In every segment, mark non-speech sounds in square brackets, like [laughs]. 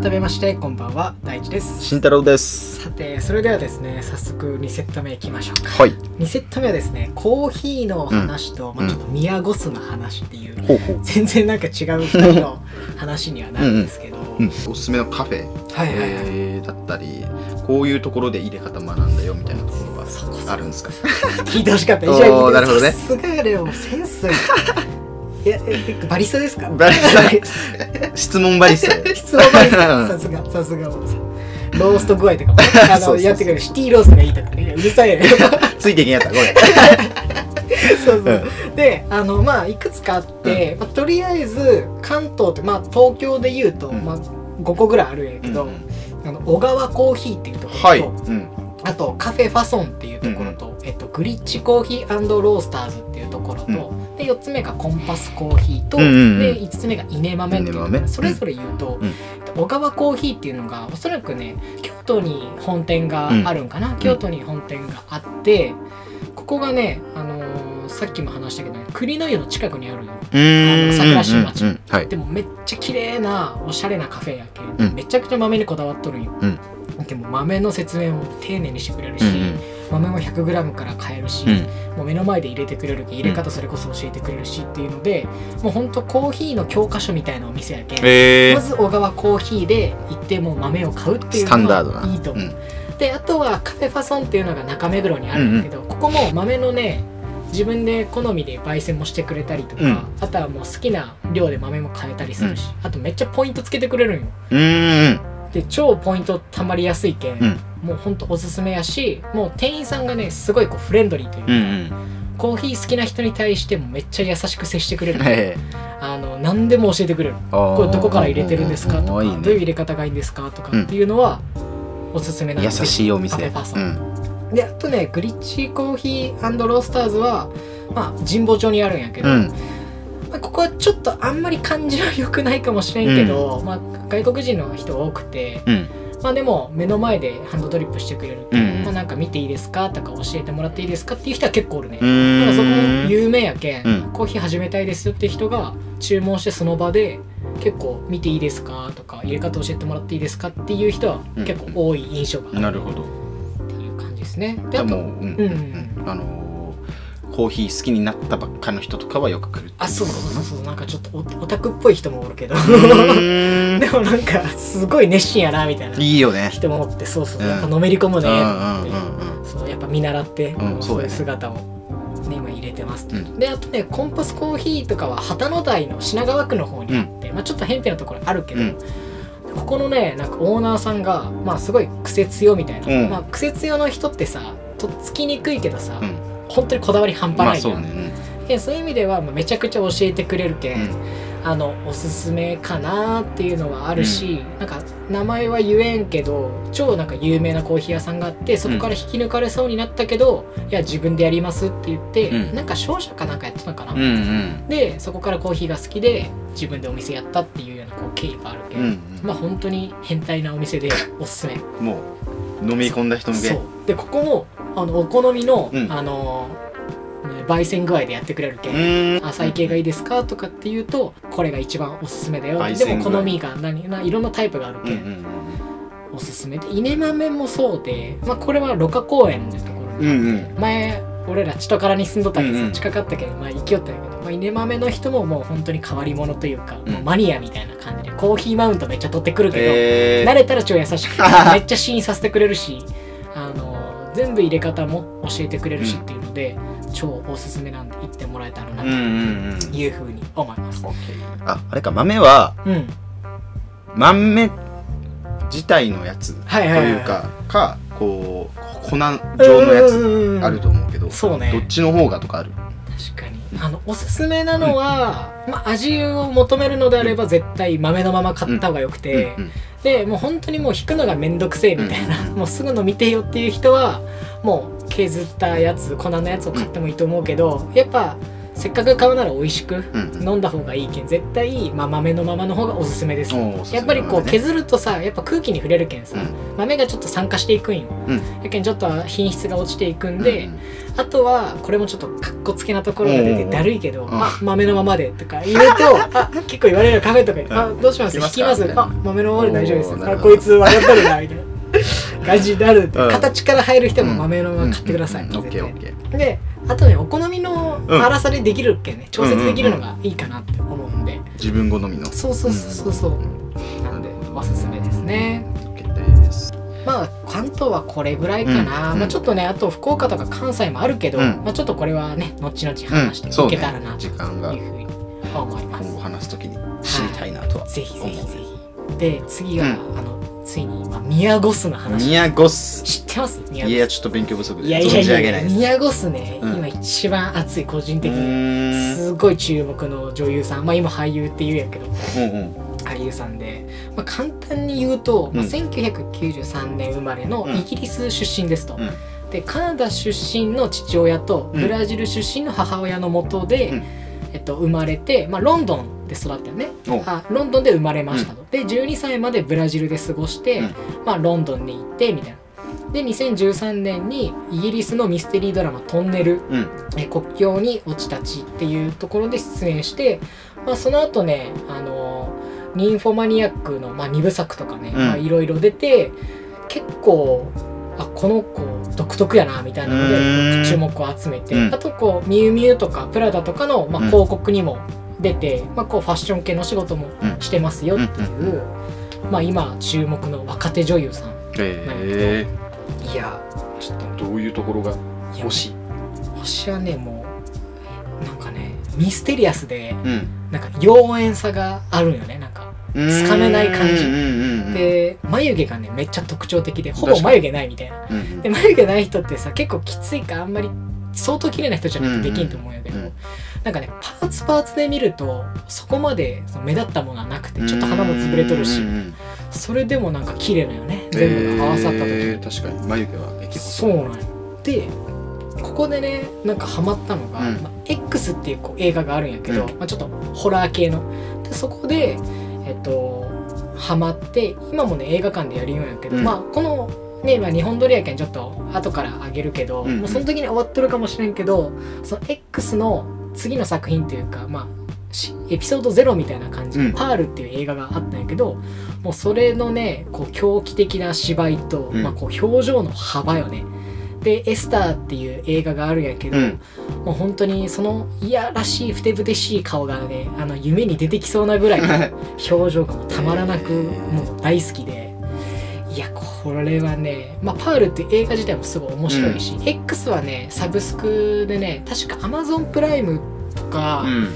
改めましてこんばんは。大地です。慎太郎です。さてそれではですね早速2セット目いきましょうか。はい。2セット目はですねコーヒーの話と、まあ、ちょっとミヤゴスの話っていう、ほうほう。全然なんか違う2人の話にはなるんですけど、うんおすすめのカフェ、はいはいはい、えーだったりこういうところで入れ方学んだよみたいなところがあるんですか？[laughs] 聞いてほしかった。[laughs] おーじゃあなるほどね。さすがでもセンスいやえバリスタですか？バリスタ。[laughs] 質問バリスタ。で質問バリスタ。さすがさすがロースト具合とかも。[laughs] あのやってくれる。シティローストがいいとかね。うるさいよ。[laughs] ついていけんやったごめんそうそう。であのまあいくつかあって、まあ、とりあえず関東ってまあ東京でいうと、うん。まあ、5個ぐらいあるんやけど、うんあの小川コーヒーっていうところと、はい、うん、あとカフェファソンっていうところと、えっと、グリッチコーヒーロースターズっていうところと、で4つ目がコンパスコーヒーと、うんうんうんで5つ目が稲豆っていうのそれぞれ言うと、うん。小川コーヒーっていうのがおそらくね京都に本店があるんかな、京都に本店があってここがね、あのーさっきも話したけどね栗の湯の近くにあるんようーん。あの桜新町。うんうん。はい。でもめっちゃ綺麗なおしゃれなカフェやけん、うん。めちゃくちゃ豆にこだわっとるんよ、うん。でも豆の説明も丁寧にしてくれるし、うんうん豆も 100g から買えるし、うん。もう目の前で入れてくれるけん入れ方それこそ教えてくれるしっていうので、もうほんとコーヒーの教科書みたいなお店やけん、えー、まず小川コーヒーで行ってもう豆を買うっていうのダードな。いがいと思う、うん。であとはカフェファソンっていうのが中目黒にあるんだけど、ここも豆のね自分で好みで焙煎もしてくれたりとか、うん。あとはもう好きな量で豆も買えたりするし、あとめっちゃポイントつけてくれるんよ。で超ポイントたまりやすいけん、うんもうほんとおすすめやしもう店員さんがねすごいこうフレンドリーというか、うんうん。コーヒー好きな人に対してもめっちゃ優しく接してくれる、[laughs] えあの何でも教えてくれるー、これどこから入れてるんですかとかね。どういう入れ方がいいんですかとかっていうのはおすすめなん優ですしいお店。カフェファソうンん。であとねグリッチコーヒーロースターズはまあ神保町にあるんやけど、うん。まあ、ここはちょっとあんまり感じは良くないかもしれんけど、まあ、外国人の人多くて、うんまあでも目の前でハンドドリップしてくれる、うんまあ、なんか見ていいですかとか教えてもらっていいですかっていう人は結構おるね、うーん。なんかそこも有名やけん、うん。コーヒー始めたいですよって人が注文してその場で結構見ていいですかとか入れ方教えてもらっていいですかっていう人はうん。結構多い印象があるなるほどっていう感じですね。でであともうんうん。うん。あのーコーヒー好きになったばっかの人とかはよく来る。あそうそうそうそう。なんかちょっとオオタクっぽい人もおるけど。[laughs] でもなんかすごい熱心やなみたいないいよね。人もおってそうそう、うん。やっぱのめり込むねとうんうん思って、やっぱ見習って、うんそういう姿を、ね、今入れてますと、うん。であとねコンパスコーヒーとかは旗の台の品川区の方にあって、まあ、ちょっと偏僻なところあるけど、うん。ここのねなんかオーナーさんがまあすごい癖強みたいな、うん。まあ、癖強の人ってさとっつきにくいけどさ、うん本当にこだわり半端まあないよ、そうね。でそういう意味ではまあめちゃくちゃ教えてくれるけん、うん。あのおすすめかなっていうのはあるし、なんか名前は言えんけど超なんか有名なコーヒー屋さんがあってそこから引き抜かれそうになったけど、いや自分でやりますって言って、うん。なんか商社かなんかやってたのかな、うんうん。でそこからコーヒーが好きで自分でお店やったっていうようなこう経緯があるけ、うんん。まあ本当に変態なお店でおすすめ。うんもう飲み込んだ人向け。そう。でここもあのお好みの、うん。あのね焙煎具合でやってくれるけん、浅い系がいいですかとかっていうとこれが一番おすすめだよ。でも好みが何ないろんなタイプがあるけ、うんおすすめ。で稲豆もそうで、まあ、これは六花公園ってところにうんうん。前俺ら千からに住んどったけどさ、うんうん。近かったけど、まあ、行きよったんやけど、まあ、稲豆の人ももう本当に変わり者というか、うん。もうマニアみたいな感じでコーヒーマウントめっちゃ取ってくるけど、え慣れたら超優しくて [laughs] めっちゃ試飲させてくれるし全部入れ方も教えてくれるしっていうので、超おすすめなんで行ってもらえたらなとうんうんうん。いうふうに思います。ああれか豆はうん、豆自体のやつというかかこう粉状のやつあると思うけどそうね。どっちの方がとかある？確かにあのおすすめなのは、まあ、味を求めるのであれば絶対豆のまま買った方がよくて、うん。うん。でもう本当にもう引くのがめんどくせえみたいな、うん。もうすぐの見てよっていう人はもう削ったやつ粉のやつを買ってもいいと思うけど、やっぱせっかく買うなら美味しくうんうん。飲んだ方がいいけん。絶対、まあ、豆のままの方がおすすめです。おーおすすめやっぱりこうね削るとさやっぱ空気に触れるけんさ、うん。豆がちょっと酸化していくんよ、うん。やけんちょっと品質が落ちていくんで、うんあとはこれもちょっとかっこつけなところが出てだるいけど「ん。あ豆のままで」とか言うと [laughs] あ結構言われるカフェとかに「あどうします？引引きます？あ豆のままで大丈夫です。あこいつ分かっとるな」みたいな感じになる形から入る人も豆のまま買ってください、うん。うん。うんオッケーオッ絶ケー。対。であとねお好みのうん。粗さでできるけんね。調節できるのがいいかなって思うんで。自分好みの。そうそうそうそうそう。なんで。おすすめですね。OK です。まあ関東はこれぐらいかな、うん。まあ、ちょっとねあと福岡とか関西もあるけど、うん。まあ、ちょっとこれはね後々話していけたらなと時いうふうに思います、今後話すときに知りたいなとはぜひぜひぜひ。で次は、うん。あのついに今宮古スの話。宮古ス知ってます？宮い古やちょっと勉強不足でいやいや存じ上いやげないです。宮古スね、一番熱い個人う的に。すごい注目の女優さん。まあ今俳優って言うんやけど。うんうん。俳優さんで、まあ、簡単に言うと、まあ、うん。1993年生まれのうん。イギリス出身ですと、うん。でカナダ出身の父親とうん。ブラジル出身の母親のもとで、うん。えっと、生まれて、まあ、ロンドンで育ったよね。おあロンドンで生まれましたと、で12歳までブラジルで過ごして、うん。まあ、ロンドンに行ってみたいなで2013年にイギリスのミステリードラマ「トンネルうん。え国境に落ちたち」っていうところで出演して、まあ、その後ねあのニンフォマニアックの、まあ、2部作とかねいろいろ出て結構あこの子独特やなみたいなので注目を集めて、うん。あとこうミュウミュウとかプラダとかの、まあ、うん。広告にも出て、まあ、こうファッション系の仕事もうんしてますよっていう、まあ、今注目の若手女優さんへいやちょっとどういうところが？いや欲しい星はねもうなんかねミステリアスでうん。なんか妖艶さがあるんよねなんか。つかめない感じ。うんうんうんで眉毛がねめっちゃ特徴的でほぼ眉毛ないみたいな。で眉毛ない人ってさ結構きついかあんまり相当綺麗な人じゃないとできんと思うんやけど、うんうん。なんかねパーツパーツで見るとそこまでその目立ったものはなくてちょっと鼻も潰れとるし。うんうんうんそれでもなんか綺麗なよね。全部が合わさった時に、へー確かに眉毛は激細そうなんよでここでねなんかハマったのが「うん。まあ X」っていうこう映画があるんやけど、うん。まあ、ちょっとホラー系の。でそこでえっとハマって今もね映画館でやるんやけど、うん。まあこのね、まあ、日本撮りやけんちょっと後からあげるけど、うんうん。もうその時に終わってるかもしれんけどその X の次の作品というかまあしエピソード0みたいな感じでうん「パール」っていう映画があったんやけどもうそれのねこう狂気的な芝居と、うん。まあ、こう表情の幅よね。で「エスター」っていう映画があるんやけど、うん。もう本当にそのいやらしいふてぶてしい顔がねあの夢に出てきそうなぐらいの表情がたまらなくもう大好きで。いやこれはね、まあ、パールっていう映画自体もすごい面白いし、X はねサブスクでね確か Amazon プライムとか、うん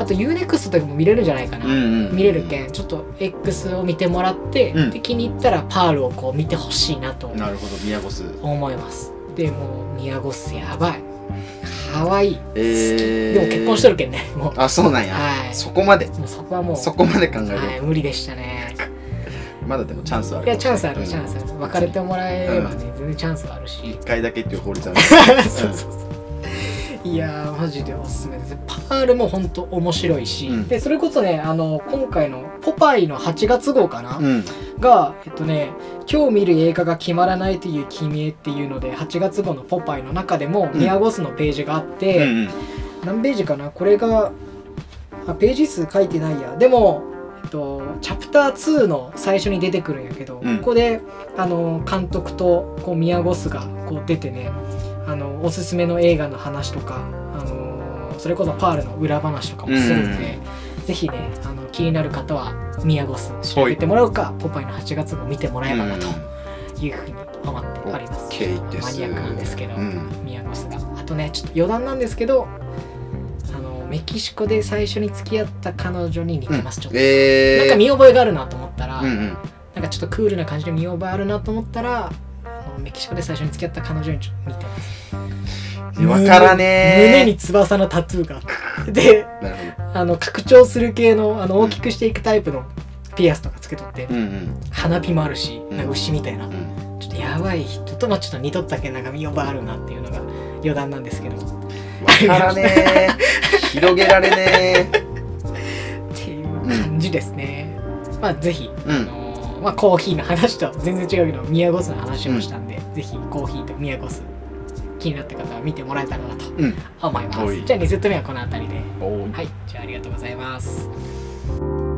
あと UNEXT とかも見れるんじゃないかな、うんうん見れるけんちょっと X を見てもらって、うん。で気に入ったらパールをこう見てほしいなとなるほど宮古ス。思います。でもう宮古スやばい。かわい。いえー。でも結婚しとるけんねもう。あそうなんや。はい。そこまで。もうそこはもう。そこまで考えはい、る無理でしたね。まだでもチャンスはあるい。やチャンスあるうん。チャンスある。別れてもらえればね、全然チャンスはあるし。一回だけっていう法律ある。[laughs] そうそうそういやーマジでおすすめです。パールも本当面白いし、うん。でそれこそねあの今回の「ポパイ」の8月号かな、うん。がえっとね「今日見る映画が決まらないという君へ」っていうので8月号の「ポパイ」の中でもうん。ミヤゴスのページがあって、うんうん。何ページかな？これがあページ数書いてないや。でも、えっと、チャプター2の最初に出てくるんやけど、うん。ここであの監督とこうミヤゴスがこう出てねおすすめの映画の話とか、あのそれこそパールの裏話とかもするんで、ぜひねあの気になる方はミヤゴス調べてもらうか「ポパイ」の8月号見てもらえばなというふうに思っております。です。マニアックなんですけど、うん。ミヤゴスがあとねちょっと余談なんですけどあのメキシコで最初に付き合った彼女に似てます、ちょっと、えー。なんか見覚えがあるなと思ったら、うんうん。なんかちょっとクールな感じで見覚えあるなと思ったらメキシコで最初に付き合った彼女にちょっと似てますわからねー胸に翼のタトゥーがあって。であの拡張する系のあの大きくしていくタイプのピアスとかつけとって、うんうん。花火もあるしうん。なんか牛みたいな、うん。ちょっとやばい人と、まあ、ちょっと似とったけなんか見覚えあるなっていうのが余談なんですけど。っわからねえ。[laughs] 広げられねていう感じですね、まあぜひ、うん。あのーまあ、コーヒーの話と全然違うけど宮古酢の話もしたんで、ぜひコーヒーと宮古酢気になった方は見てもらえたらなと思います、うん、じゃあ2セット目はこの辺りで。はい。じゃあありがとうございます。